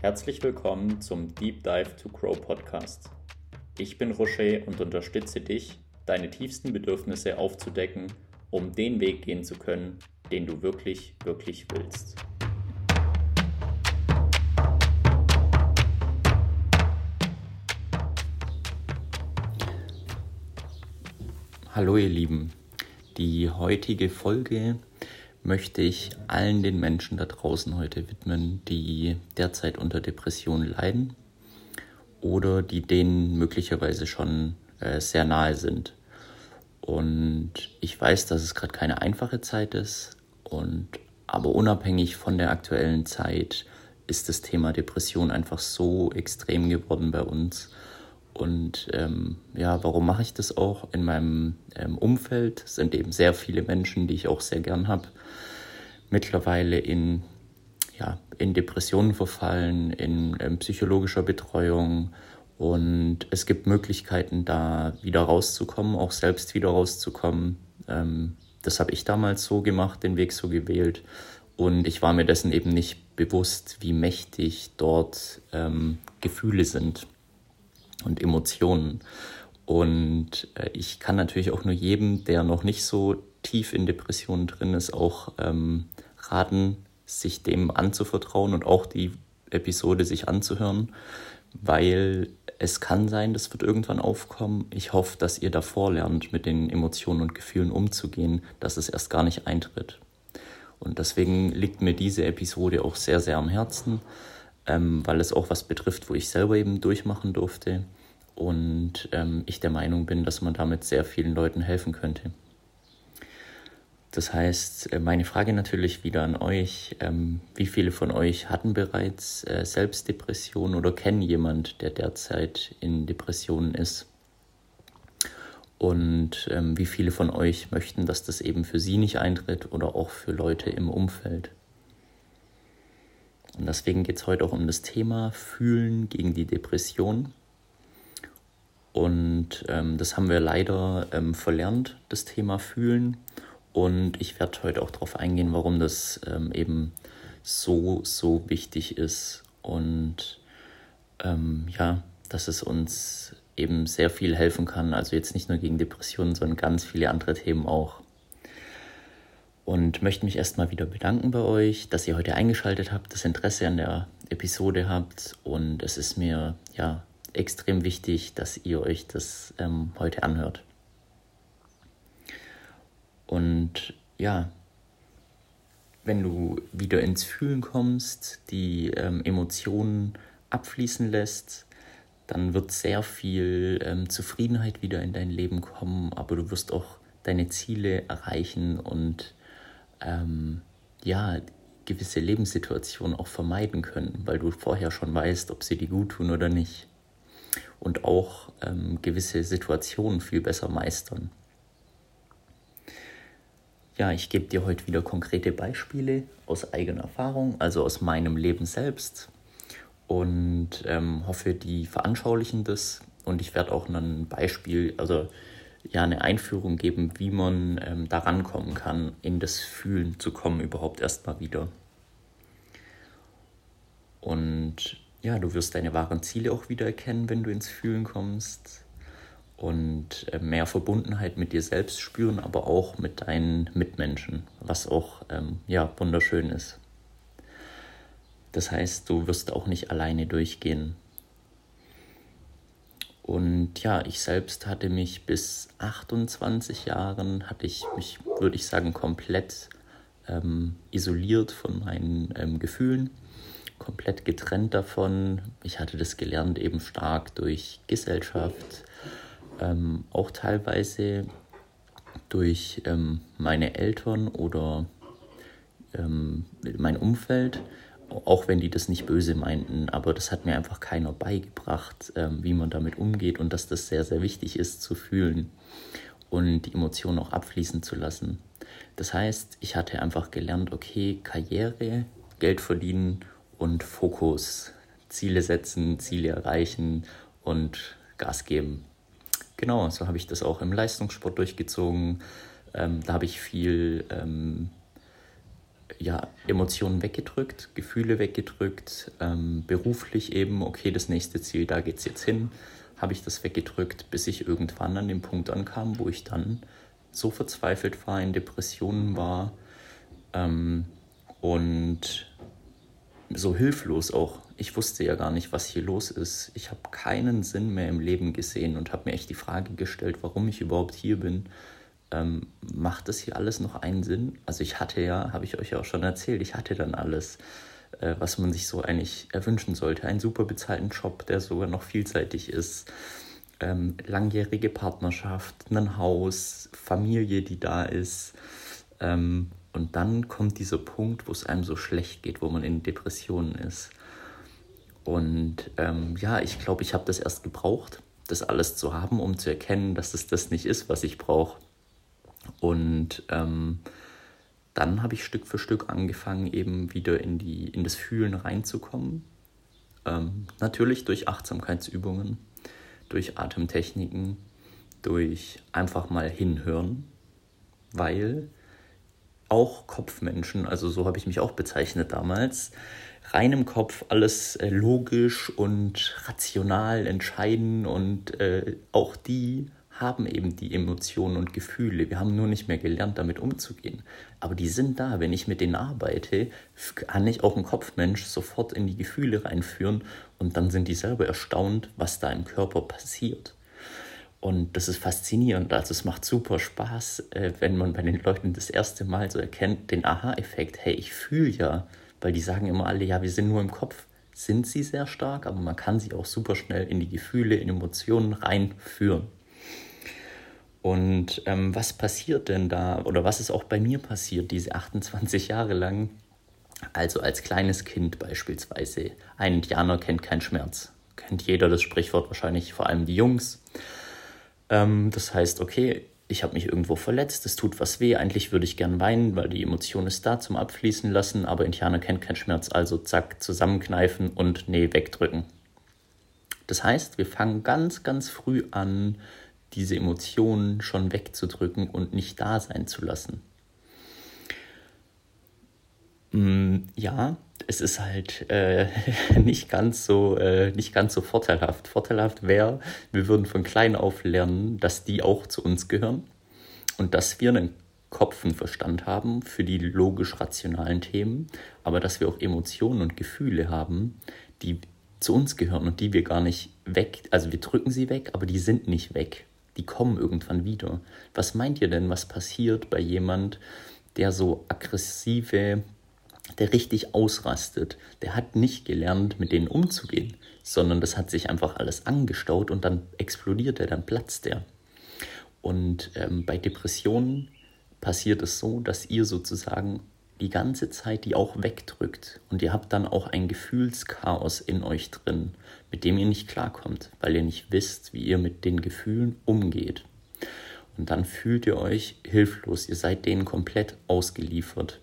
Herzlich willkommen zum Deep Dive to Grow Podcast. Ich bin Rocher und unterstütze dich, deine tiefsten Bedürfnisse aufzudecken, um den Weg gehen zu können, den du wirklich, wirklich willst. Hallo ihr Lieben, die heutige Folge möchte ich allen den Menschen da draußen heute widmen, die derzeit unter Depressionen leiden oder die denen möglicherweise schon äh, sehr nahe sind. Und ich weiß, dass es gerade keine einfache Zeit ist und aber unabhängig von der aktuellen Zeit ist das Thema Depression einfach so extrem geworden bei uns. Und ähm, ja, warum mache ich das auch? In meinem ähm, Umfeld sind eben sehr viele Menschen, die ich auch sehr gern habe, mittlerweile in, ja, in Depressionen verfallen, in, in psychologischer Betreuung. Und es gibt Möglichkeiten, da wieder rauszukommen, auch selbst wieder rauszukommen. Ähm, das habe ich damals so gemacht, den Weg so gewählt. Und ich war mir dessen eben nicht bewusst, wie mächtig dort ähm, Gefühle sind und Emotionen. Und äh, ich kann natürlich auch nur jedem, der noch nicht so tief in Depressionen drin ist, auch ähm, raten, sich dem anzuvertrauen und auch die Episode sich anzuhören, weil es kann sein, das wird irgendwann aufkommen. Ich hoffe, dass ihr davor lernt, mit den Emotionen und Gefühlen umzugehen, dass es erst gar nicht eintritt. Und deswegen liegt mir diese Episode auch sehr, sehr am Herzen, ähm, weil es auch was betrifft, wo ich selber eben durchmachen durfte und ähm, ich der Meinung bin, dass man damit sehr vielen Leuten helfen könnte. Das heißt, äh, meine Frage natürlich wieder an euch, ähm, wie viele von euch hatten bereits äh, Selbstdepression oder kennen jemand, der derzeit in Depressionen ist? Und ähm, wie viele von euch möchten, dass das eben für sie nicht eintritt oder auch für Leute im Umfeld? Und deswegen geht es heute auch um das Thema Fühlen gegen die Depression. Und ähm, das haben wir leider ähm, verlernt, das Thema Fühlen. Und ich werde heute auch darauf eingehen, warum das ähm, eben so, so wichtig ist. Und ähm, ja, dass es uns eben sehr viel helfen kann. Also jetzt nicht nur gegen Depressionen, sondern ganz viele andere Themen auch. Und möchte mich erstmal wieder bedanken bei euch, dass ihr heute eingeschaltet habt, das Interesse an der Episode habt. Und es ist mir ja extrem wichtig, dass ihr euch das ähm, heute anhört. Und ja, wenn du wieder ins Fühlen kommst, die ähm, Emotionen abfließen lässt, dann wird sehr viel ähm, Zufriedenheit wieder in dein Leben kommen, aber du wirst auch deine Ziele erreichen und ähm, ja, gewisse Lebenssituationen auch vermeiden können, weil du vorher schon weißt, ob sie dir gut tun oder nicht. Und auch ähm, gewisse Situationen viel besser meistern. Ja, ich gebe dir heute wieder konkrete Beispiele aus eigener Erfahrung, also aus meinem Leben selbst und ähm, hoffe, die veranschaulichen das. Und ich werde auch ein Beispiel, also ja, eine Einführung geben, wie man ähm, daran kommen kann, in das Fühlen zu kommen, überhaupt erstmal wieder. Und ja, du wirst deine wahren Ziele auch wieder erkennen, wenn du ins Fühlen kommst und äh, mehr Verbundenheit mit dir selbst spüren, aber auch mit deinen Mitmenschen, was auch ähm, ja, wunderschön ist. Das heißt, du wirst auch nicht alleine durchgehen. Und ja, ich selbst hatte mich bis 28 Jahren, hatte ich mich, würde ich sagen, komplett ähm, isoliert von meinen ähm, Gefühlen, komplett getrennt davon. Ich hatte das gelernt eben stark durch Gesellschaft, ähm, auch teilweise durch ähm, meine Eltern oder ähm, mein Umfeld, auch wenn die das nicht böse meinten, aber das hat mir einfach keiner beigebracht, ähm, wie man damit umgeht und dass das sehr, sehr wichtig ist zu fühlen und die Emotionen auch abfließen zu lassen. Das heißt, ich hatte einfach gelernt, okay, Karriere, Geld verdienen und Fokus, Ziele setzen, Ziele erreichen und Gas geben. Genau, so habe ich das auch im Leistungssport durchgezogen. Ähm, da habe ich viel ähm, ja, Emotionen weggedrückt, Gefühle weggedrückt, ähm, beruflich eben, okay, das nächste Ziel, da geht es jetzt hin, habe ich das weggedrückt, bis ich irgendwann an den Punkt ankam, wo ich dann so verzweifelt war, in Depressionen war ähm, und so hilflos auch. Ich wusste ja gar nicht, was hier los ist. Ich habe keinen Sinn mehr im Leben gesehen und habe mir echt die Frage gestellt, warum ich überhaupt hier bin. Ähm, macht das hier alles noch einen Sinn? Also ich hatte ja, habe ich euch ja auch schon erzählt, ich hatte dann alles, äh, was man sich so eigentlich erwünschen sollte. Einen super bezahlten Job, der sogar noch vielseitig ist. Ähm, langjährige Partnerschaft, ein Haus, Familie, die da ist. Ähm, und dann kommt dieser Punkt, wo es einem so schlecht geht, wo man in Depressionen ist. Und ähm, ja, ich glaube, ich habe das erst gebraucht, das alles zu haben, um zu erkennen, dass es das nicht ist, was ich brauche. Und ähm, dann habe ich Stück für Stück angefangen, eben wieder in, die, in das Fühlen reinzukommen. Ähm, natürlich durch Achtsamkeitsübungen, durch Atemtechniken, durch einfach mal hinhören, weil auch Kopfmenschen, also so habe ich mich auch bezeichnet damals, rein im Kopf alles äh, logisch und rational entscheiden und äh, auch die haben eben die Emotionen und Gefühle. Wir haben nur nicht mehr gelernt, damit umzugehen. Aber die sind da. Wenn ich mit denen arbeite, kann ich auch einen Kopfmensch sofort in die Gefühle reinführen und dann sind die selber erstaunt, was da im Körper passiert. Und das ist faszinierend. Also es macht super Spaß, äh, wenn man bei den Leuten das erste Mal so erkennt, den Aha-Effekt, hey, ich fühle ja, weil die sagen immer alle, ja, wir sind nur im Kopf. Sind sie sehr stark, aber man kann sie auch super schnell in die Gefühle, in Emotionen reinführen. Und ähm, was passiert denn da, oder was ist auch bei mir passiert, diese 28 Jahre lang? Also als kleines Kind beispielsweise. Ein Indianer kennt keinen Schmerz. Kennt jeder das Sprichwort wahrscheinlich, vor allem die Jungs. Ähm, das heißt, okay, ich habe mich irgendwo verletzt, es tut was weh, eigentlich würde ich gern weinen, weil die Emotion ist da zum Abfließen lassen, aber Indianer kennt keinen Schmerz, also zack, zusammenkneifen und nee, wegdrücken. Das heißt, wir fangen ganz, ganz früh an, diese Emotionen schon wegzudrücken und nicht da sein zu lassen. Mm, ja, es ist halt äh, nicht, ganz so, äh, nicht ganz so vorteilhaft. Vorteilhaft wäre, wir würden von klein auf lernen, dass die auch zu uns gehören und dass wir einen Kopf und Verstand haben für die logisch-rationalen Themen, aber dass wir auch Emotionen und Gefühle haben, die zu uns gehören und die wir gar nicht weg, also wir drücken sie weg, aber die sind nicht weg. Die kommen irgendwann wieder. Was meint ihr denn, was passiert bei jemand, der so aggressive der richtig ausrastet, der hat nicht gelernt, mit denen umzugehen, sondern das hat sich einfach alles angestaut und dann explodiert er, dann platzt er. Und ähm, bei Depressionen passiert es so, dass ihr sozusagen die ganze Zeit die auch wegdrückt und ihr habt dann auch ein Gefühlschaos in euch drin, mit dem ihr nicht klarkommt, weil ihr nicht wisst, wie ihr mit den Gefühlen umgeht. Und dann fühlt ihr euch hilflos, ihr seid denen komplett ausgeliefert,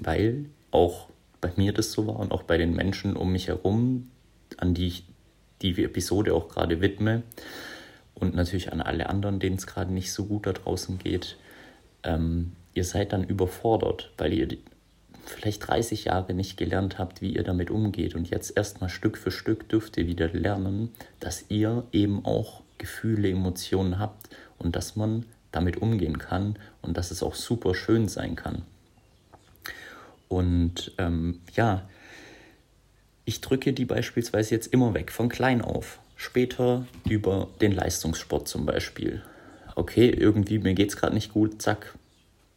weil auch bei mir das so war und auch bei den Menschen um mich herum, an die ich die Episode auch gerade widme und natürlich an alle anderen, denen es gerade nicht so gut da draußen geht. Ähm, ihr seid dann überfordert, weil ihr vielleicht 30 Jahre nicht gelernt habt, wie ihr damit umgeht. Und jetzt erstmal Stück für Stück dürft ihr wieder lernen, dass ihr eben auch Gefühle, Emotionen habt und dass man damit umgehen kann und dass es auch super schön sein kann. Und ähm, ja, ich drücke die beispielsweise jetzt immer weg, von klein auf. Später über den Leistungssport zum Beispiel. Okay, irgendwie mir geht es gerade nicht gut, zack,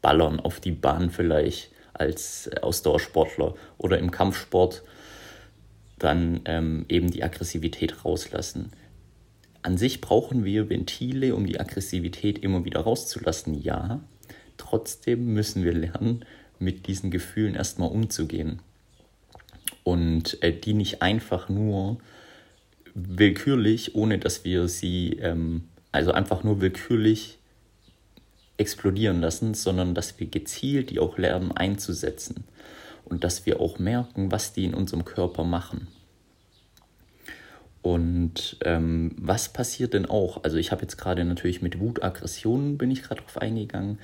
ballern auf die Bahn vielleicht als Ausdauersportler oder im Kampfsport dann ähm, eben die Aggressivität rauslassen. An sich brauchen wir Ventile, um die Aggressivität immer wieder rauszulassen, ja. Trotzdem müssen wir lernen, mit diesen Gefühlen erstmal umzugehen. Und äh, die nicht einfach nur willkürlich, ohne dass wir sie, ähm, also einfach nur willkürlich explodieren lassen, sondern dass wir gezielt die auch lernen einzusetzen und dass wir auch merken, was die in unserem Körper machen. Und ähm, was passiert denn auch? Also ich habe jetzt gerade natürlich mit Wut, Aggressionen bin ich gerade drauf eingegangen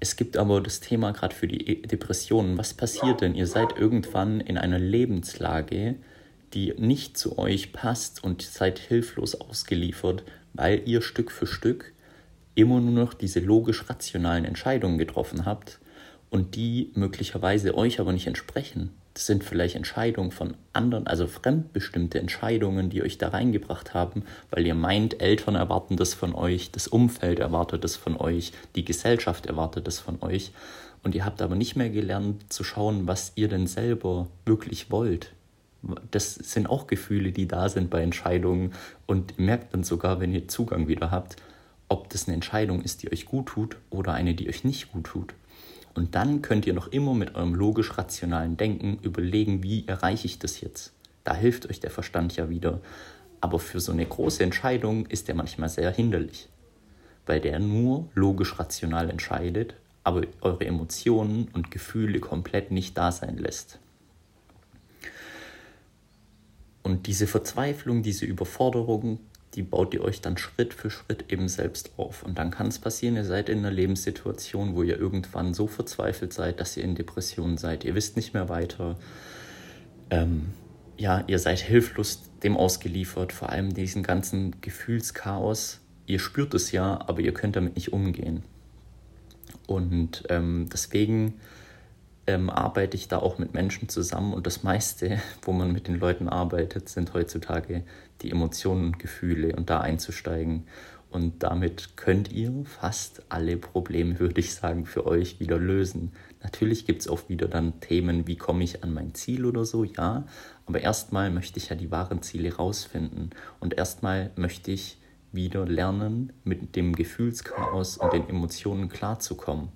Es gibt aber das Thema gerade für die Depressionen. Was passiert denn? Ihr seid irgendwann in einer Lebenslage, die nicht zu euch passt und seid hilflos ausgeliefert, weil ihr Stück für Stück immer nur noch diese logisch-rationalen Entscheidungen getroffen habt und die möglicherweise euch aber nicht entsprechen. Das sind vielleicht Entscheidungen von anderen, also fremdbestimmte Entscheidungen, die euch da reingebracht haben, weil ihr meint, Eltern erwarten das von euch, das Umfeld erwartet das von euch, die Gesellschaft erwartet das von euch. Und ihr habt aber nicht mehr gelernt zu schauen, was ihr denn selber wirklich wollt. Das sind auch Gefühle, die da sind bei Entscheidungen. Und ihr merkt dann sogar, wenn ihr Zugang wieder habt, ob das eine Entscheidung ist, die euch gut tut oder eine, die euch nicht gut tut. Und dann könnt ihr noch immer mit eurem logisch-rationalen Denken überlegen, wie erreiche ich das jetzt. Da hilft euch der Verstand ja wieder. Aber für so eine große Entscheidung ist der manchmal sehr hinderlich, weil der nur logisch-rational entscheidet, aber eure Emotionen und Gefühle komplett nicht da sein lässt. Und diese Verzweiflung, diese Überforderung die baut ihr euch dann Schritt für Schritt eben selbst auf. Und dann kann es passieren, ihr seid in einer Lebenssituation, wo ihr irgendwann so verzweifelt seid, dass ihr in Depressionen seid. Ihr wisst nicht mehr weiter. Ähm, ja, ihr seid hilflos dem ausgeliefert, vor allem diesen ganzen Gefühlschaos. Ihr spürt es ja, aber ihr könnt damit nicht umgehen. Und ähm, deswegen ähm, arbeite ich da auch mit Menschen zusammen und das meiste, wo man mit den Leuten arbeitet, sind heutzutage die Emotionen und Gefühle und da einzusteigen. Und damit könnt ihr fast alle Probleme, würde ich sagen, für euch wieder lösen. Natürlich gibt es auch wieder dann Themen, wie komme ich an mein Ziel oder so, ja. Aber erstmal möchte ich ja die wahren Ziele rausfinden. Und erstmal möchte ich wieder lernen, mit dem Gefühlschaos und den Emotionen klarzukommen.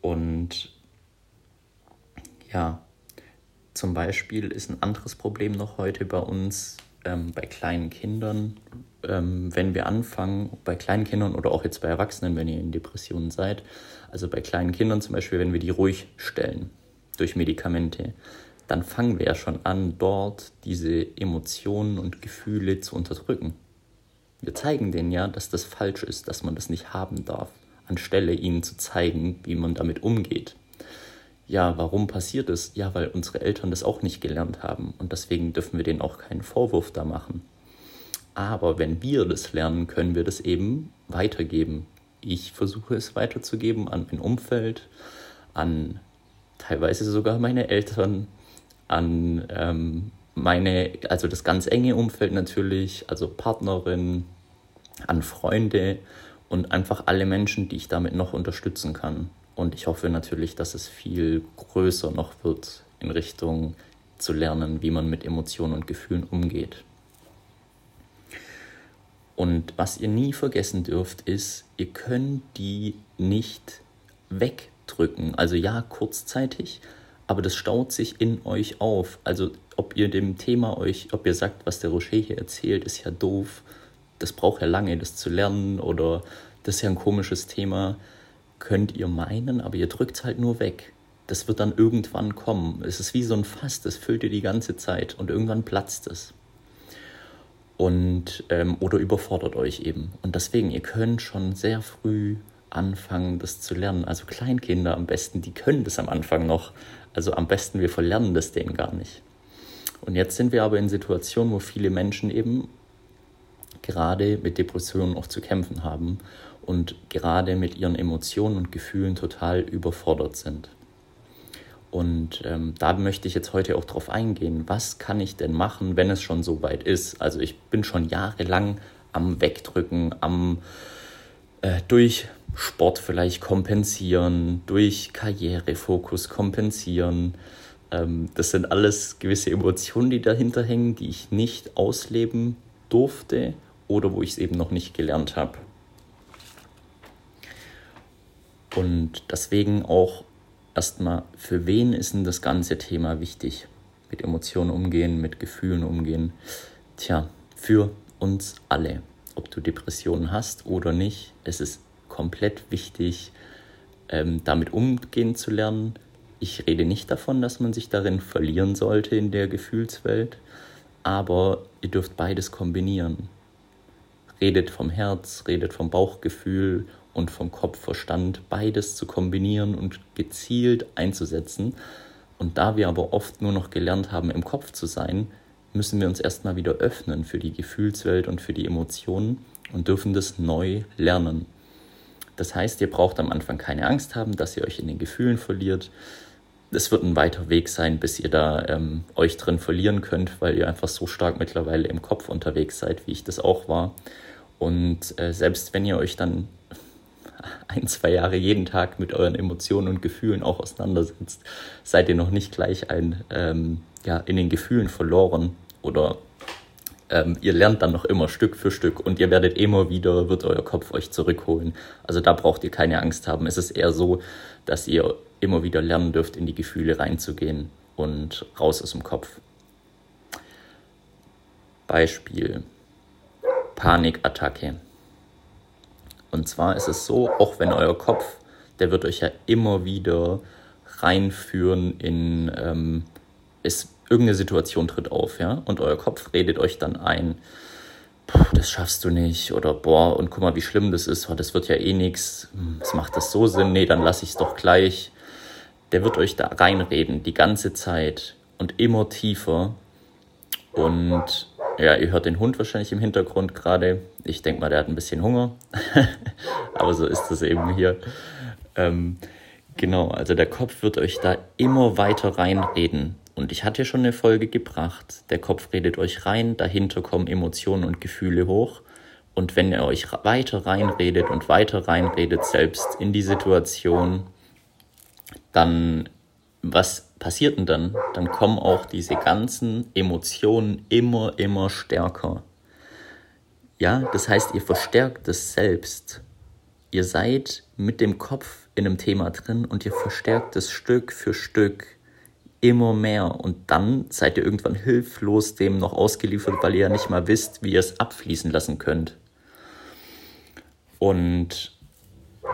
Und ja, zum Beispiel ist ein anderes Problem noch heute bei uns, ähm, bei kleinen Kindern, ähm, wenn wir anfangen, bei kleinen Kindern oder auch jetzt bei Erwachsenen, wenn ihr in Depressionen seid, also bei kleinen Kindern zum Beispiel, wenn wir die ruhig stellen durch Medikamente, dann fangen wir ja schon an, dort diese Emotionen und Gefühle zu unterdrücken. Wir zeigen denen ja, dass das falsch ist, dass man das nicht haben darf anstelle ihnen zu zeigen, wie man damit umgeht. Ja, warum passiert es? Ja, weil unsere Eltern das auch nicht gelernt haben und deswegen dürfen wir denen auch keinen Vorwurf da machen. Aber wenn wir das lernen, können wir das eben weitergeben. Ich versuche es weiterzugeben an mein Umfeld, an teilweise sogar meine Eltern, an ähm, meine, also das ganz enge Umfeld natürlich, also Partnerin, an Freunde und einfach alle Menschen, die ich damit noch unterstützen kann. Und ich hoffe natürlich, dass es viel größer noch wird in Richtung zu lernen, wie man mit Emotionen und Gefühlen umgeht. Und was ihr nie vergessen dürft, ist, ihr könnt die nicht wegdrücken. Also ja, kurzzeitig, aber das staut sich in euch auf. Also ob ihr dem Thema euch, ob ihr sagt, was der Rocher hier erzählt, ist ja doof das braucht ja lange, das zu lernen oder das ist ja ein komisches Thema, könnt ihr meinen, aber ihr drückt es halt nur weg. Das wird dann irgendwann kommen. Es ist wie so ein Fass, das füllt ihr die ganze Zeit und irgendwann platzt es. Und, ähm, oder überfordert euch eben. Und deswegen, ihr könnt schon sehr früh anfangen, das zu lernen. Also Kleinkinder am besten, die können das am Anfang noch. Also am besten, wir verlernen das denen gar nicht. Und jetzt sind wir aber in Situationen, wo viele Menschen eben gerade mit Depressionen auch zu kämpfen haben und gerade mit ihren Emotionen und Gefühlen total überfordert sind. Und ähm, da möchte ich jetzt heute auch drauf eingehen, was kann ich denn machen, wenn es schon so weit ist? Also ich bin schon jahrelang am Wegdrücken, am äh, durch Sport vielleicht kompensieren, durch Karrierefokus kompensieren. Ähm, das sind alles gewisse Emotionen, die dahinter hängen, die ich nicht ausleben durfte oder wo ich es eben noch nicht gelernt habe. Und deswegen auch erstmal, für wen ist denn das ganze Thema wichtig? Mit Emotionen umgehen, mit Gefühlen umgehen. Tja, für uns alle. Ob du Depressionen hast oder nicht, es ist komplett wichtig, ähm, damit umgehen zu lernen. Ich rede nicht davon, dass man sich darin verlieren sollte in der Gefühlswelt, aber ihr dürft beides kombinieren redet vom Herz, redet vom Bauchgefühl und vom Kopf-Verstand beides zu kombinieren und gezielt einzusetzen. Und da wir aber oft nur noch gelernt haben, im Kopf zu sein, müssen wir uns erstmal wieder öffnen für die Gefühlswelt und für die Emotionen und dürfen das neu lernen. Das heißt, ihr braucht am Anfang keine Angst haben, dass ihr euch in den Gefühlen verliert. Es wird ein weiter Weg sein, bis ihr da ähm, euch drin verlieren könnt, weil ihr einfach so stark mittlerweile im Kopf unterwegs seid, wie ich das auch war. Und äh, selbst wenn ihr euch dann ein, zwei Jahre jeden Tag mit euren Emotionen und Gefühlen auch auseinandersetzt, seid ihr noch nicht gleich ein, ähm, ja, in den Gefühlen verloren oder ähm, ihr lernt dann noch immer Stück für Stück und ihr werdet immer wieder, wird euer Kopf euch zurückholen. Also da braucht ihr keine Angst haben. Es ist eher so, dass ihr immer wieder lernen dürft, in die Gefühle reinzugehen und raus aus dem Kopf. Beispiel Panikattacke. Und zwar ist es so, auch wenn euer Kopf, der wird euch ja immer wieder reinführen in, ähm, es, irgendeine Situation tritt auf, ja, und euer Kopf redet euch dann ein, das schaffst du nicht oder boah, und guck mal, wie schlimm das ist, das wird ja eh nichts, hm, macht das so Sinn, nee, dann lass ich es doch gleich. Der wird euch da reinreden, die ganze Zeit und immer tiefer. Und ja, ihr hört den Hund wahrscheinlich im Hintergrund gerade. Ich denke mal, der hat ein bisschen Hunger. Aber so ist es eben hier. Ähm, genau, also der Kopf wird euch da immer weiter reinreden. Und ich hatte schon eine Folge gebracht. Der Kopf redet euch rein, dahinter kommen Emotionen und Gefühle hoch. Und wenn er euch weiter reinredet und weiter reinredet, selbst in die Situation, dann was passiert denn dann? Dann kommen auch diese ganzen Emotionen immer, immer stärker. Ja, das heißt, ihr verstärkt es selbst. Ihr seid mit dem Kopf in einem Thema drin und ihr verstärkt es Stück für Stück immer mehr. Und dann seid ihr irgendwann hilflos dem noch ausgeliefert, weil ihr ja nicht mal wisst, wie ihr es abfließen lassen könnt. Und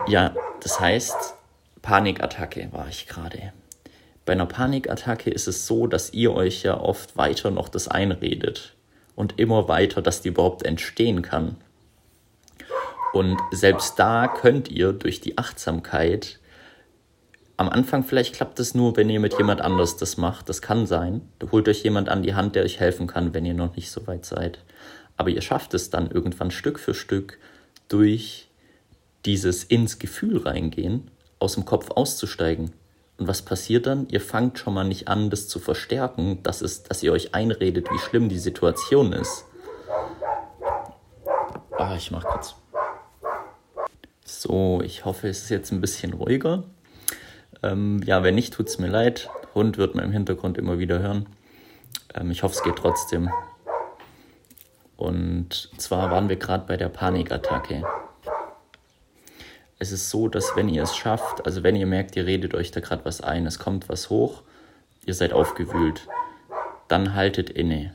ja, das heißt, Panikattacke war ich gerade. Bei einer Panikattacke ist es so, dass ihr euch ja oft weiter noch das einredet und immer weiter, dass die überhaupt entstehen kann. Und selbst da könnt ihr durch die Achtsamkeit am Anfang vielleicht klappt es nur, wenn ihr mit jemand anders das macht. Das kann sein. Holt euch jemand an die Hand, der euch helfen kann, wenn ihr noch nicht so weit seid. Aber ihr schafft es dann irgendwann Stück für Stück durch dieses ins Gefühl reingehen, aus dem Kopf auszusteigen. Und was passiert dann? Ihr fangt schon mal nicht an, das zu verstärken, dass, es, dass ihr euch einredet, wie schlimm die Situation ist. Ah, ich mach kurz. So, ich hoffe, es ist jetzt ein bisschen ruhiger. Ähm, ja, wenn nicht, tut es mir leid. Hund wird man im Hintergrund immer wieder hören. Ähm, ich hoffe, es geht trotzdem. Und zwar waren wir gerade bei der Panikattacke es ist so, dass wenn ihr es schafft, also wenn ihr merkt, ihr redet euch da gerade was ein, es kommt was hoch, ihr seid aufgewühlt, dann haltet inne.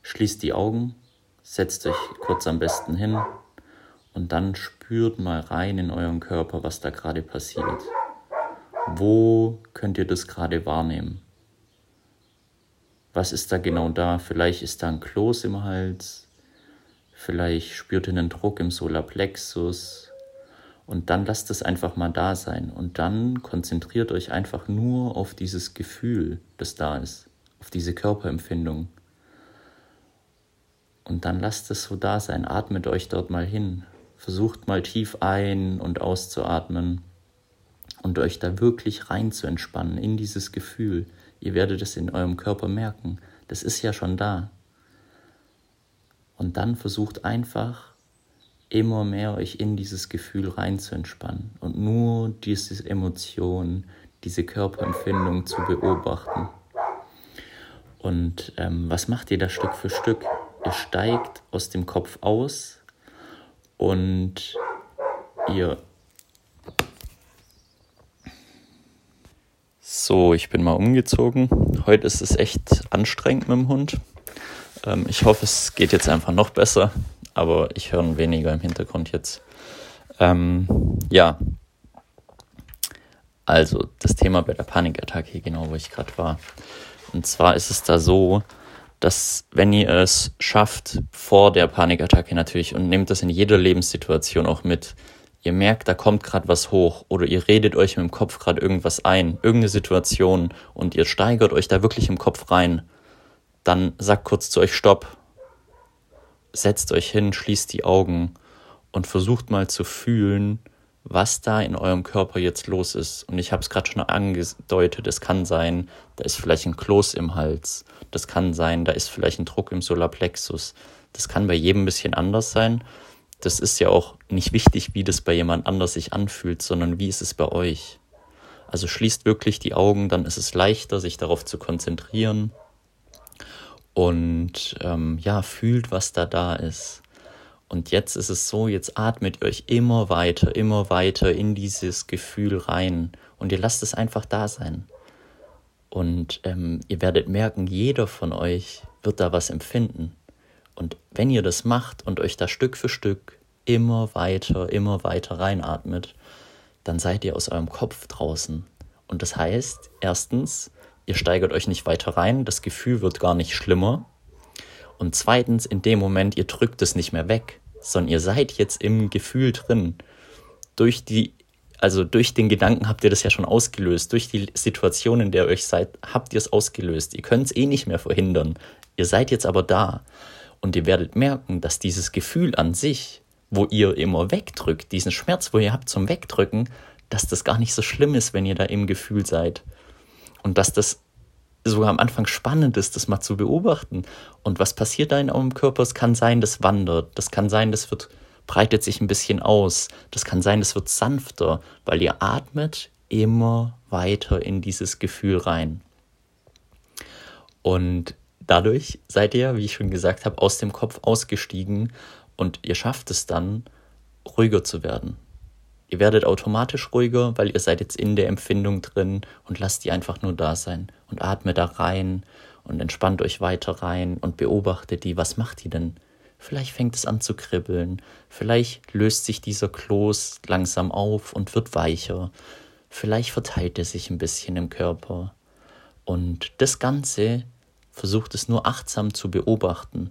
Schließt die Augen, setzt euch kurz am besten hin und dann spürt mal rein in euren Körper, was da gerade passiert. Wo könnt ihr das gerade wahrnehmen? Was ist da genau da? Vielleicht ist da ein Kloß im Hals, vielleicht spürt ihr einen Druck im Solarplexus, und dann lasst es einfach mal da sein. Und dann konzentriert euch einfach nur auf dieses Gefühl, das da ist, auf diese Körperempfindung. Und dann lasst es so da sein. Atmet euch dort mal hin. Versucht mal tief ein- und auszuatmen und euch da wirklich rein zu entspannen in dieses Gefühl. Ihr werdet es in eurem Körper merken. Das ist ja schon da. Und dann versucht einfach immer mehr euch in dieses Gefühl rein zu entspannen und nur diese Emotion, diese Körperempfindung zu beobachten. Und ähm, was macht ihr da Stück für Stück? Ihr steigt aus dem Kopf aus und ihr... So, ich bin mal umgezogen. Heute ist es echt anstrengend mit dem Hund. Ähm, ich hoffe, es geht jetzt einfach noch besser aber ich höre weniger im Hintergrund jetzt. Ähm, ja, also das Thema bei der Panikattacke, genau wo ich gerade war. Und zwar ist es da so, dass wenn ihr es schafft, vor der Panikattacke natürlich, und nehmt das in jeder Lebenssituation auch mit, ihr merkt, da kommt gerade was hoch oder ihr redet euch im Kopf gerade irgendwas ein, irgendeine Situation und ihr steigert euch da wirklich im Kopf rein, dann sagt kurz zu euch Stopp, setzt euch hin, schließt die Augen und versucht mal zu fühlen, was da in eurem Körper jetzt los ist. Und ich habe es gerade schon angedeutet, es kann sein, da ist vielleicht ein Kloß im Hals, das kann sein, da ist vielleicht ein Druck im Solarplexus. Das kann bei jedem ein bisschen anders sein. Das ist ja auch nicht wichtig, wie das bei jemand anders sich anfühlt, sondern wie ist es bei euch. Also schließt wirklich die Augen, dann ist es leichter, sich darauf zu konzentrieren und ähm, ja, fühlt, was da da ist. Und jetzt ist es so, jetzt atmet euch immer weiter, immer weiter in dieses Gefühl rein und ihr lasst es einfach da sein. Und ähm, ihr werdet merken, jeder von euch wird da was empfinden. Und wenn ihr das macht und euch da Stück für Stück immer weiter, immer weiter reinatmet, dann seid ihr aus eurem Kopf draußen. Und das heißt, erstens, ihr steigert euch nicht weiter rein, das Gefühl wird gar nicht schlimmer. Und zweitens, in dem Moment, ihr drückt es nicht mehr weg, sondern ihr seid jetzt im Gefühl drin. Durch die, also durch den Gedanken habt ihr das ja schon ausgelöst. Durch die Situation, in der ihr euch seid, habt ihr es ausgelöst. Ihr könnt es eh nicht mehr verhindern. Ihr seid jetzt aber da. Und ihr werdet merken, dass dieses Gefühl an sich, wo ihr immer wegdrückt, diesen Schmerz, wo ihr habt zum Wegdrücken, dass das gar nicht so schlimm ist, wenn ihr da im Gefühl seid. Und dass das sogar am Anfang spannend ist, das mal zu beobachten. Und was passiert da in eurem Körper? Es kann sein, das wandert. Das kann sein, das wird, breitet sich ein bisschen aus. Das kann sein, das wird sanfter, weil ihr atmet immer weiter in dieses Gefühl rein. Und dadurch seid ihr, wie ich schon gesagt habe, aus dem Kopf ausgestiegen und ihr schafft es dann, ruhiger zu werden. Ihr werdet automatisch ruhiger, weil ihr seid jetzt in der Empfindung drin und lasst die einfach nur da sein und atmet da rein und entspannt euch weiter rein und beobachtet die. Was macht die denn? Vielleicht fängt es an zu kribbeln, vielleicht löst sich dieser Kloß langsam auf und wird weicher, vielleicht verteilt er sich ein bisschen im Körper. Und das Ganze versucht es nur achtsam zu beobachten.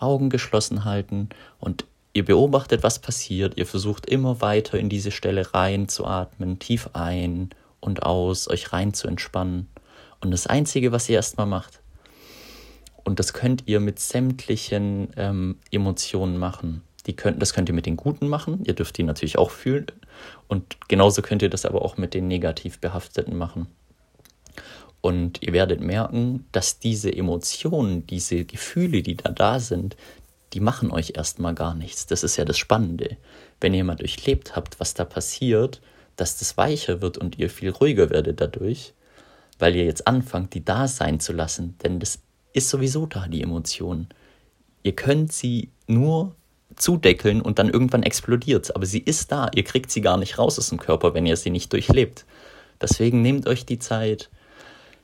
Augen geschlossen halten und Ihr beobachtet, was passiert, ihr versucht immer weiter in diese Stelle rein zu atmen, tief ein und aus, euch rein zu entspannen. Und das Einzige, was ihr erstmal macht, und das könnt ihr mit sämtlichen ähm, Emotionen machen. Die könnt, das könnt ihr mit den guten machen, ihr dürft die natürlich auch fühlen. Und genauso könnt ihr das aber auch mit den negativ behafteten machen. Und ihr werdet merken, dass diese Emotionen, diese Gefühle, die da da sind, die machen euch erstmal gar nichts. Das ist ja das Spannende. Wenn ihr mal durchlebt habt, was da passiert, dass das weicher wird und ihr viel ruhiger werdet dadurch, weil ihr jetzt anfangt, die da sein zu lassen. Denn das ist sowieso da, die Emotion. Ihr könnt sie nur zudeckeln und dann irgendwann explodiert Aber sie ist da. Ihr kriegt sie gar nicht raus aus dem Körper, wenn ihr sie nicht durchlebt. Deswegen nehmt euch die Zeit,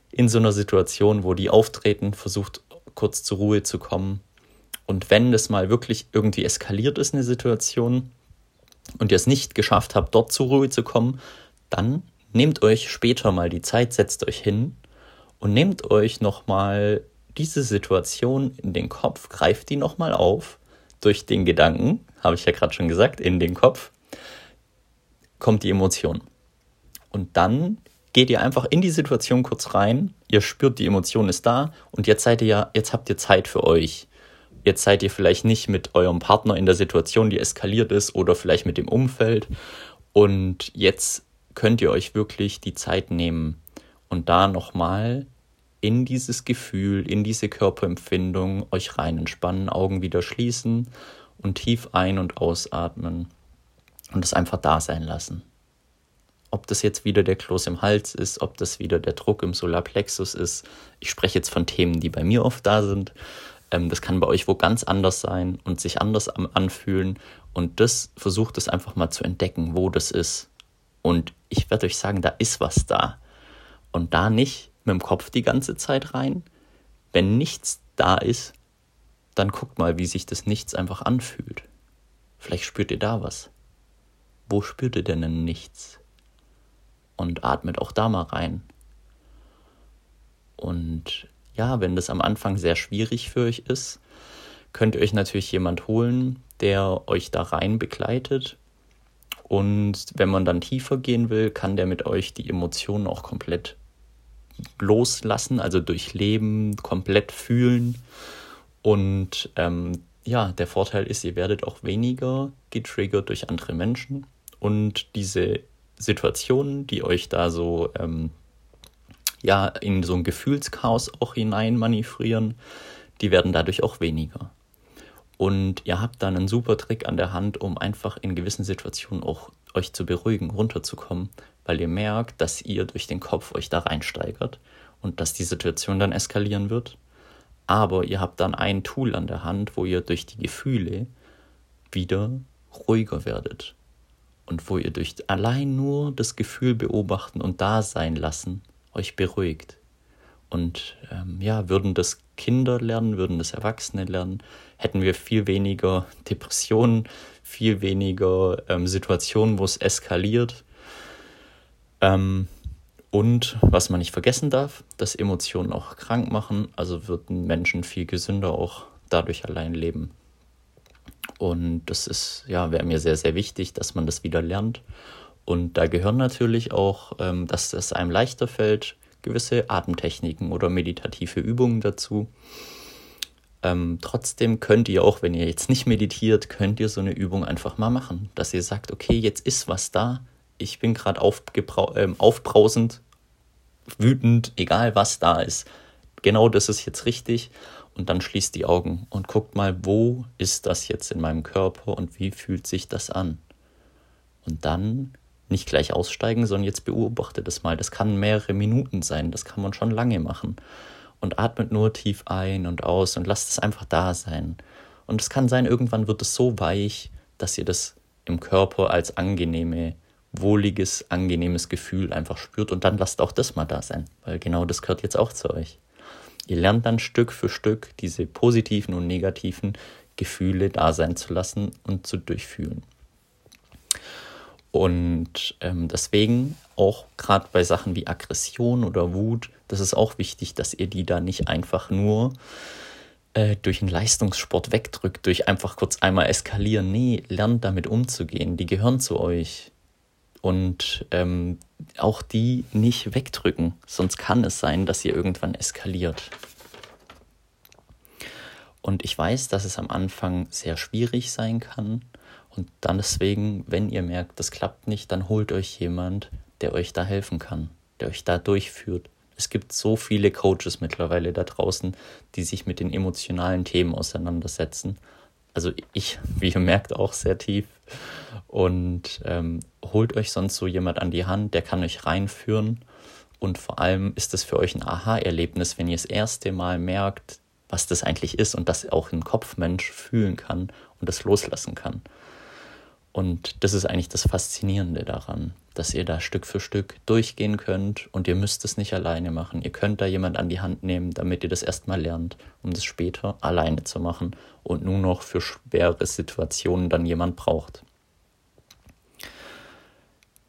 in so einer Situation, wo die auftreten, versucht kurz zur Ruhe zu kommen und wenn das mal wirklich irgendwie eskaliert ist, eine Situation, und ihr es nicht geschafft habt, dort zur Ruhe zu kommen, dann nehmt euch später mal die Zeit, setzt euch hin und nehmt euch nochmal diese Situation in den Kopf, greift die nochmal auf, durch den Gedanken, habe ich ja gerade schon gesagt, in den Kopf, kommt die Emotion. Und dann geht ihr einfach in die Situation kurz rein, ihr spürt, die Emotion ist da und jetzt seid ihr ja, jetzt habt ihr Zeit für euch. Jetzt seid ihr vielleicht nicht mit eurem Partner in der Situation, die eskaliert ist, oder vielleicht mit dem Umfeld. Und jetzt könnt ihr euch wirklich die Zeit nehmen und da nochmal in dieses Gefühl, in diese Körperempfindung euch rein entspannen, Augen wieder schließen und tief ein- und ausatmen und es einfach da sein lassen. Ob das jetzt wieder der Kloß im Hals ist, ob das wieder der Druck im Solarplexus ist. Ich spreche jetzt von Themen, die bei mir oft da sind. Ähm, das kann bei euch wo ganz anders sein und sich anders anfühlen. Und das versucht es einfach mal zu entdecken, wo das ist. Und ich werde euch sagen, da ist was da. Und da nicht mit dem Kopf die ganze Zeit rein. Wenn nichts da ist, dann guckt mal, wie sich das Nichts einfach anfühlt. Vielleicht spürt ihr da was. Wo spürt ihr denn nichts? Und atmet auch da mal rein. Und ja, wenn das am Anfang sehr schwierig für euch ist, könnt ihr euch natürlich jemand holen, der euch da rein begleitet Und wenn man dann tiefer gehen will, kann der mit euch die Emotionen auch komplett loslassen, also durchleben, komplett fühlen. Und ähm, ja, der Vorteil ist, ihr werdet auch weniger getriggert durch andere Menschen. Und diese Situationen, die euch da so ähm, ja in so ein Gefühlschaos auch hinein manövrieren, die werden dadurch auch weniger. Und ihr habt dann einen super Trick an der Hand, um einfach in gewissen Situationen auch euch zu beruhigen, runterzukommen, weil ihr merkt, dass ihr durch den Kopf euch da reinsteigert und dass die Situation dann eskalieren wird. Aber ihr habt dann ein Tool an der Hand, wo ihr durch die Gefühle wieder ruhiger werdet. Und wo ihr durch allein nur das Gefühl beobachten und da sein lassen euch beruhigt. Und ähm, ja, würden das Kinder lernen, würden das Erwachsene lernen, hätten wir viel weniger Depressionen, viel weniger ähm, Situationen, wo es eskaliert. Ähm, und was man nicht vergessen darf, dass Emotionen auch krank machen, also würden Menschen viel gesünder auch dadurch allein leben. Und das ist, ja, wäre mir sehr, sehr wichtig, dass man das wieder lernt. Und da gehören natürlich auch, ähm, dass es einem leichter fällt, gewisse Atemtechniken oder meditative Übungen dazu. Ähm, trotzdem könnt ihr auch, wenn ihr jetzt nicht meditiert, könnt ihr so eine Übung einfach mal machen, dass ihr sagt, okay, jetzt ist was da, ich bin gerade äh, aufbrausend, wütend, egal was da ist. Genau das ist jetzt richtig. Und dann schließt die Augen und guckt mal, wo ist das jetzt in meinem Körper und wie fühlt sich das an. Und dann nicht gleich aussteigen, sondern jetzt beobachte das mal. Das kann mehrere Minuten sein, das kann man schon lange machen. Und atmet nur tief ein und aus und lasst es einfach da sein. Und es kann sein, irgendwann wird es so weich, dass ihr das im Körper als angenehme, wohliges, angenehmes Gefühl einfach spürt. Und dann lasst auch das mal da sein, weil genau das gehört jetzt auch zu euch. Ihr lernt dann Stück für Stück diese positiven und negativen Gefühle da sein zu lassen und zu durchfühlen. Und ähm, deswegen auch gerade bei Sachen wie Aggression oder Wut, das ist auch wichtig, dass ihr die da nicht einfach nur äh, durch einen Leistungssport wegdrückt, durch einfach kurz einmal eskalieren. Nee, lernt damit umzugehen. Die gehören zu euch. Und ähm, auch die nicht wegdrücken, sonst kann es sein, dass ihr irgendwann eskaliert. Und ich weiß, dass es am Anfang sehr schwierig sein kann, und dann deswegen, wenn ihr merkt, das klappt nicht, dann holt euch jemand, der euch da helfen kann, der euch da durchführt. Es gibt so viele Coaches mittlerweile da draußen, die sich mit den emotionalen Themen auseinandersetzen. Also ich, wie ihr merkt, auch sehr tief. Und ähm, holt euch sonst so jemand an die Hand, der kann euch reinführen. Und vor allem ist es für euch ein Aha-Erlebnis, wenn ihr das erste Mal merkt, was das eigentlich ist und dass auch ein Kopfmensch fühlen kann und das loslassen kann. Und das ist eigentlich das Faszinierende daran, dass ihr da Stück für Stück durchgehen könnt und ihr müsst es nicht alleine machen. Ihr könnt da jemand an die Hand nehmen, damit ihr das erstmal lernt, um das später alleine zu machen und nur noch für schwere Situationen dann jemand braucht.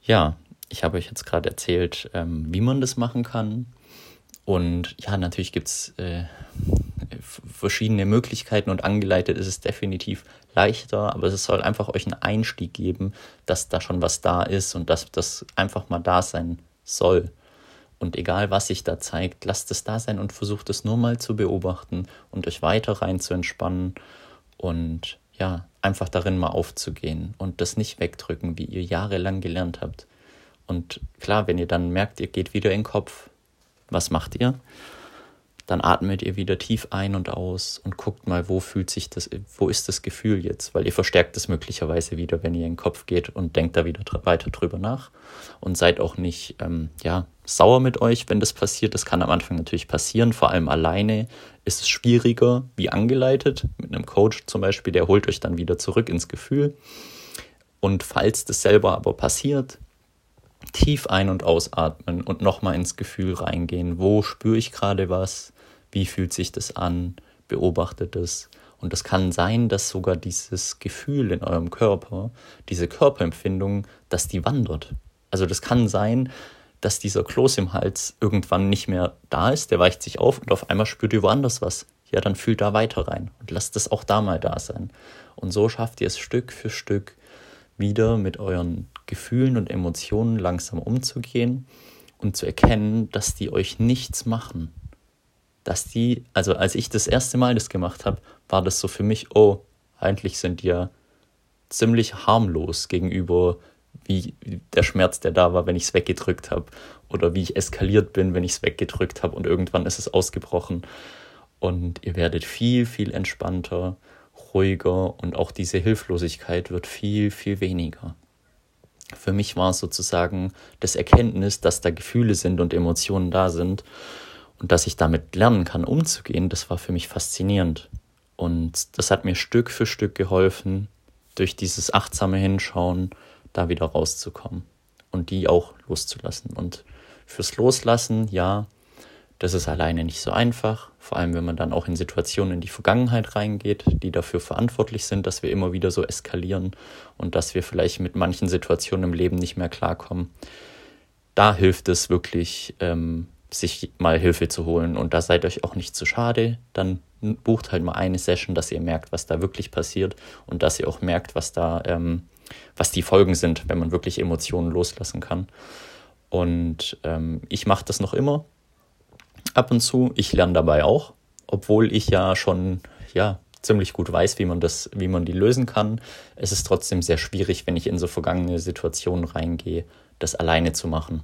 Ja, ich habe euch jetzt gerade erzählt, ähm, wie man das machen kann. Und ja, natürlich gibt es äh, verschiedene Möglichkeiten und angeleitet ist es definitiv leichter, aber es soll einfach euch einen Einstieg geben, dass da schon was da ist und dass das einfach mal da sein soll. Und egal, was sich da zeigt, lasst es da sein und versucht es nur mal zu beobachten und euch weiter rein zu entspannen und ja, einfach darin mal aufzugehen und das nicht wegdrücken, wie ihr jahrelang gelernt habt. Und klar, wenn ihr dann merkt, ihr geht wieder in den Kopf, was macht ihr? dann atmet ihr wieder tief ein und aus und guckt mal, wo fühlt sich das, wo ist das Gefühl jetzt, weil ihr verstärkt es möglicherweise wieder, wenn ihr in den Kopf geht und denkt da wieder weiter drüber nach und seid auch nicht, ähm, ja, sauer mit euch, wenn das passiert. Das kann am Anfang natürlich passieren, vor allem alleine ist es schwieriger, wie angeleitet, mit einem Coach zum Beispiel, der holt euch dann wieder zurück ins Gefühl. Und falls das selber aber passiert, tief ein- und ausatmen und nochmal ins Gefühl reingehen. Wo spüre ich gerade was? wie fühlt sich das an, beobachtet es. Und es kann sein, dass sogar dieses Gefühl in eurem Körper, diese Körperempfindung, dass die wandert. Also das kann sein, dass dieser Kloß im Hals irgendwann nicht mehr da ist, der weicht sich auf und auf einmal spürt ihr woanders was. Ja, dann fühlt da weiter rein und lasst es auch da mal da sein. Und so schafft ihr es Stück für Stück wieder mit euren Gefühlen und Emotionen langsam umzugehen und zu erkennen, dass die euch nichts machen. Dass die, also als ich das erste Mal das gemacht habe, war das so für mich, oh, eigentlich sind die ja ziemlich harmlos gegenüber wie der Schmerz, der da war, wenn ich es weggedrückt habe oder wie ich eskaliert bin, wenn ich es weggedrückt habe und irgendwann ist es ausgebrochen. Und ihr werdet viel, viel entspannter, ruhiger und auch diese Hilflosigkeit wird viel, viel weniger. Für mich war es sozusagen das Erkenntnis, dass da Gefühle sind und Emotionen da sind und dass ich damit lernen kann, umzugehen, das war für mich faszinierend. Und das hat mir Stück für Stück geholfen, durch dieses achtsame Hinschauen da wieder rauszukommen und die auch loszulassen. Und fürs Loslassen, ja, das ist alleine nicht so einfach, vor allem wenn man dann auch in Situationen in die Vergangenheit reingeht, die dafür verantwortlich sind, dass wir immer wieder so eskalieren und dass wir vielleicht mit manchen Situationen im Leben nicht mehr klarkommen. Da hilft es wirklich, ähm, sich mal Hilfe zu holen und da seid euch auch nicht zu schade. Dann bucht halt mal eine Session, dass ihr merkt, was da wirklich passiert und dass ihr auch merkt, was da, ähm, was die Folgen sind, wenn man wirklich Emotionen loslassen kann. Und ähm, ich mache das noch immer, ab und zu. Ich lerne dabei auch, obwohl ich ja schon ja ziemlich gut weiß, wie man das, wie man die lösen kann. Es ist trotzdem sehr schwierig, wenn ich in so vergangene Situationen reingehe, das alleine zu machen.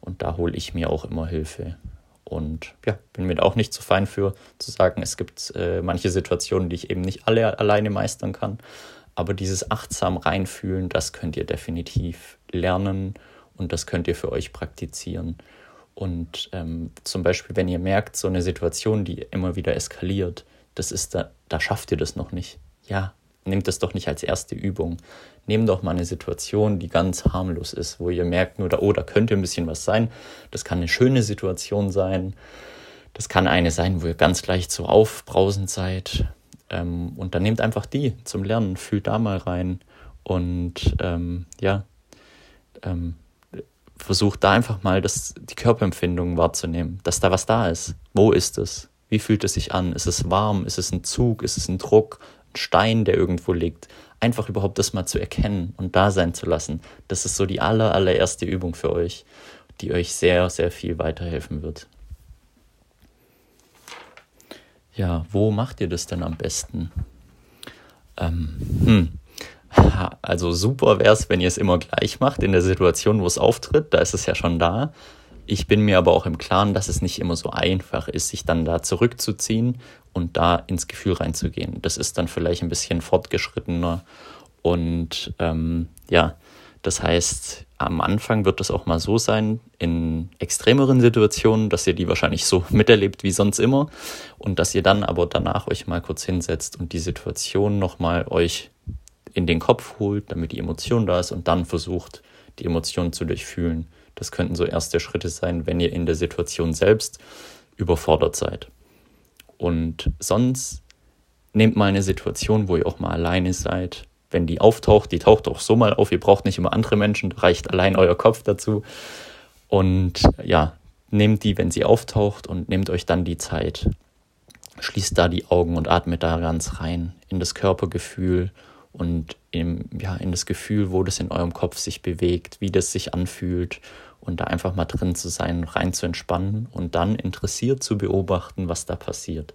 Und da hole ich mir auch immer Hilfe. Und ja, bin mir da auch nicht zu fein für, zu sagen, es gibt äh, manche Situationen, die ich eben nicht alle alleine meistern kann. Aber dieses achtsam reinfühlen, das könnt ihr definitiv lernen und das könnt ihr für euch praktizieren. Und ähm, zum Beispiel, wenn ihr merkt, so eine Situation, die immer wieder eskaliert, das ist da, da schafft ihr das noch nicht. Ja, nehmt das doch nicht als erste Übung. Nehmt doch mal eine Situation, die ganz harmlos ist, wo ihr merkt, nur da, oh, da könnte ein bisschen was sein. Das kann eine schöne Situation sein. Das kann eine sein, wo ihr ganz leicht so aufbrausend seid. Ähm, und dann nehmt einfach die zum Lernen, fühlt da mal rein. Und ähm, ja, ähm, versucht da einfach mal das, die Körperempfindung wahrzunehmen, dass da was da ist. Wo ist es? Wie fühlt es sich an? Ist es warm? Ist es ein Zug? Ist es ein Druck? Ein Stein, der irgendwo liegt? Einfach überhaupt das mal zu erkennen und da sein zu lassen. Das ist so die aller, allererste Übung für euch, die euch sehr, sehr viel weiterhelfen wird. Ja, wo macht ihr das denn am besten? Ähm, hm. Also super wäre es, wenn ihr es immer gleich macht in der Situation, wo es auftritt. Da ist es ja schon da. Ich bin mir aber auch im Klaren, dass es nicht immer so einfach ist, sich dann da zurückzuziehen und da ins Gefühl reinzugehen. Das ist dann vielleicht ein bisschen fortgeschrittener. Und ähm, ja, das heißt, am Anfang wird es auch mal so sein, in extremeren Situationen, dass ihr die wahrscheinlich so miterlebt wie sonst immer und dass ihr dann aber danach euch mal kurz hinsetzt und die Situation nochmal euch in den Kopf holt, damit die Emotion da ist und dann versucht, die Emotion zu durchfühlen. Das könnten so erste Schritte sein, wenn ihr in der Situation selbst überfordert seid. Und sonst nehmt mal eine Situation, wo ihr auch mal alleine seid. Wenn die auftaucht, die taucht auch so mal auf. Ihr braucht nicht immer andere Menschen, reicht allein euer Kopf dazu. Und ja, nehmt die, wenn sie auftaucht und nehmt euch dann die Zeit. Schließt da die Augen und atmet da ganz rein in das Körpergefühl und im, ja, in das Gefühl, wo das in eurem Kopf sich bewegt, wie das sich anfühlt und da einfach mal drin zu sein, rein zu entspannen und dann interessiert zu beobachten, was da passiert.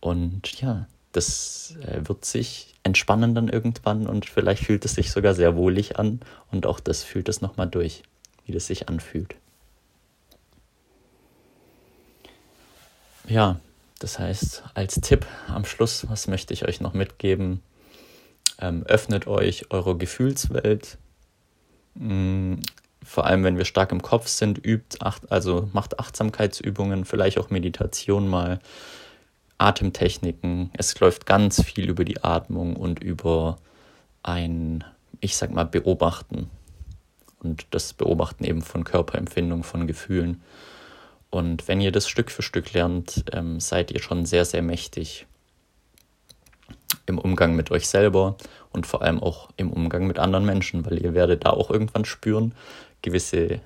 Und ja, das äh, wird sich entspannen dann irgendwann und vielleicht fühlt es sich sogar sehr wohlig an und auch das fühlt es nochmal durch, wie das sich anfühlt. Ja, das heißt, als Tipp am Schluss, was möchte ich euch noch mitgeben? Ähm, öffnet euch eure Gefühlswelt. Mhm. Vor allem, wenn wir stark im Kopf sind, übt, acht, also macht Achtsamkeitsübungen, vielleicht auch Meditation mal, Atemtechniken. Es läuft ganz viel über die Atmung und über ein, ich sag mal, Beobachten. Und das Beobachten eben von Körperempfindung, von Gefühlen. Und wenn ihr das Stück für Stück lernt, ähm, seid ihr schon sehr, sehr mächtig im Umgang mit euch selber und vor allem auch im Umgang mit anderen Menschen, weil ihr werdet da auch irgendwann spüren, gewisse,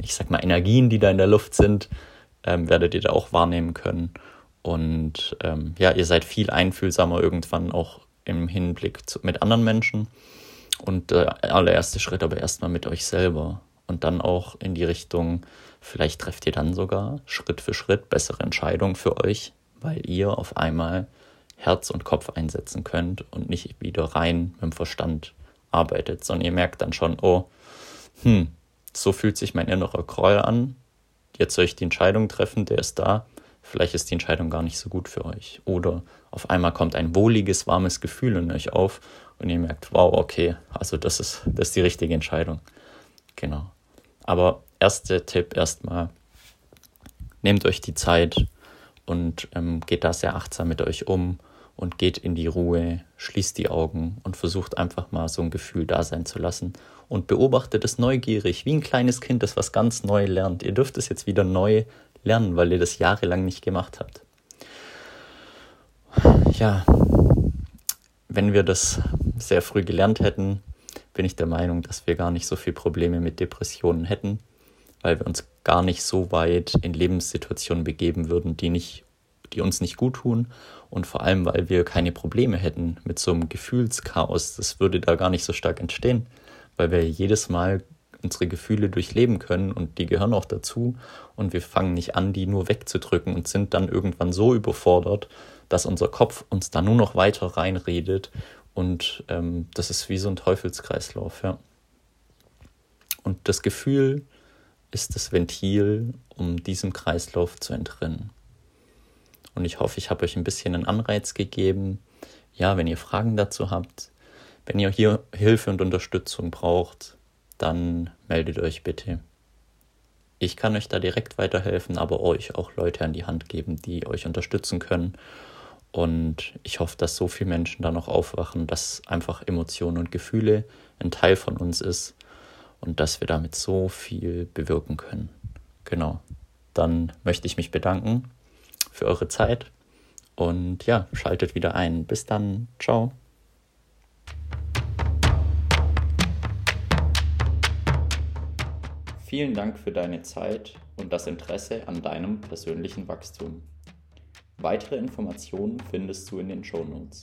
ich sag mal, Energien, die da in der Luft sind, ähm, werdet ihr da auch wahrnehmen können. Und ähm, ja, ihr seid viel einfühlsamer irgendwann auch im Hinblick zu, mit anderen Menschen. Und der allererste Schritt aber erstmal mit euch selber und dann auch in die Richtung, vielleicht trefft ihr dann sogar Schritt für Schritt bessere Entscheidungen für euch, weil ihr auf einmal Herz und Kopf einsetzen könnt und nicht wieder rein mit dem Verstand arbeitet, sondern ihr merkt dann schon, oh, hm, so fühlt sich mein innerer Groll an, jetzt soll ich die Entscheidung treffen, der ist da, vielleicht ist die Entscheidung gar nicht so gut für euch. Oder auf einmal kommt ein wohliges, warmes Gefühl in euch auf und ihr merkt, wow, okay, also das ist, das ist die richtige Entscheidung. Genau. Aber erster Tipp erstmal, nehmt euch die Zeit und ähm, geht da sehr achtsam mit euch um und geht in die Ruhe, schließt die Augen und versucht einfach mal so ein Gefühl da sein zu lassen und beobachtet es neugierig, wie ein kleines Kind, das was ganz neu lernt. Ihr dürft es jetzt wieder neu lernen, weil ihr das jahrelang nicht gemacht habt. Ja, wenn wir das sehr früh gelernt hätten, bin ich der Meinung, dass wir gar nicht so viel Probleme mit Depressionen hätten, weil wir uns gar nicht so weit in Lebenssituationen begeben würden, die nicht die uns nicht gut tun und vor allem, weil wir keine Probleme hätten mit so einem Gefühlschaos. Das würde da gar nicht so stark entstehen, weil wir jedes Mal unsere Gefühle durchleben können und die gehören auch dazu und wir fangen nicht an, die nur wegzudrücken und sind dann irgendwann so überfordert, dass unser Kopf uns da nur noch weiter reinredet und ähm, das ist wie so ein Teufelskreislauf, ja. Und das Gefühl ist das Ventil, um diesem Kreislauf zu entrinnen. Und ich hoffe, ich habe euch ein bisschen einen Anreiz gegeben. Ja, wenn ihr Fragen dazu habt, wenn ihr hier Hilfe und Unterstützung braucht, dann meldet euch bitte. Ich kann euch da direkt weiterhelfen, aber euch auch Leute an die Hand geben, die euch unterstützen können. Und ich hoffe, dass so viele Menschen da noch aufwachen, dass einfach Emotionen und Gefühle ein Teil von uns ist und dass wir damit so viel bewirken können. Genau. Dann möchte ich mich bedanken für eure Zeit und ja, schaltet wieder ein. Bis dann. Ciao. Vielen Dank für deine Zeit und das Interesse an deinem persönlichen Wachstum. Weitere Informationen findest du in den Show Notes.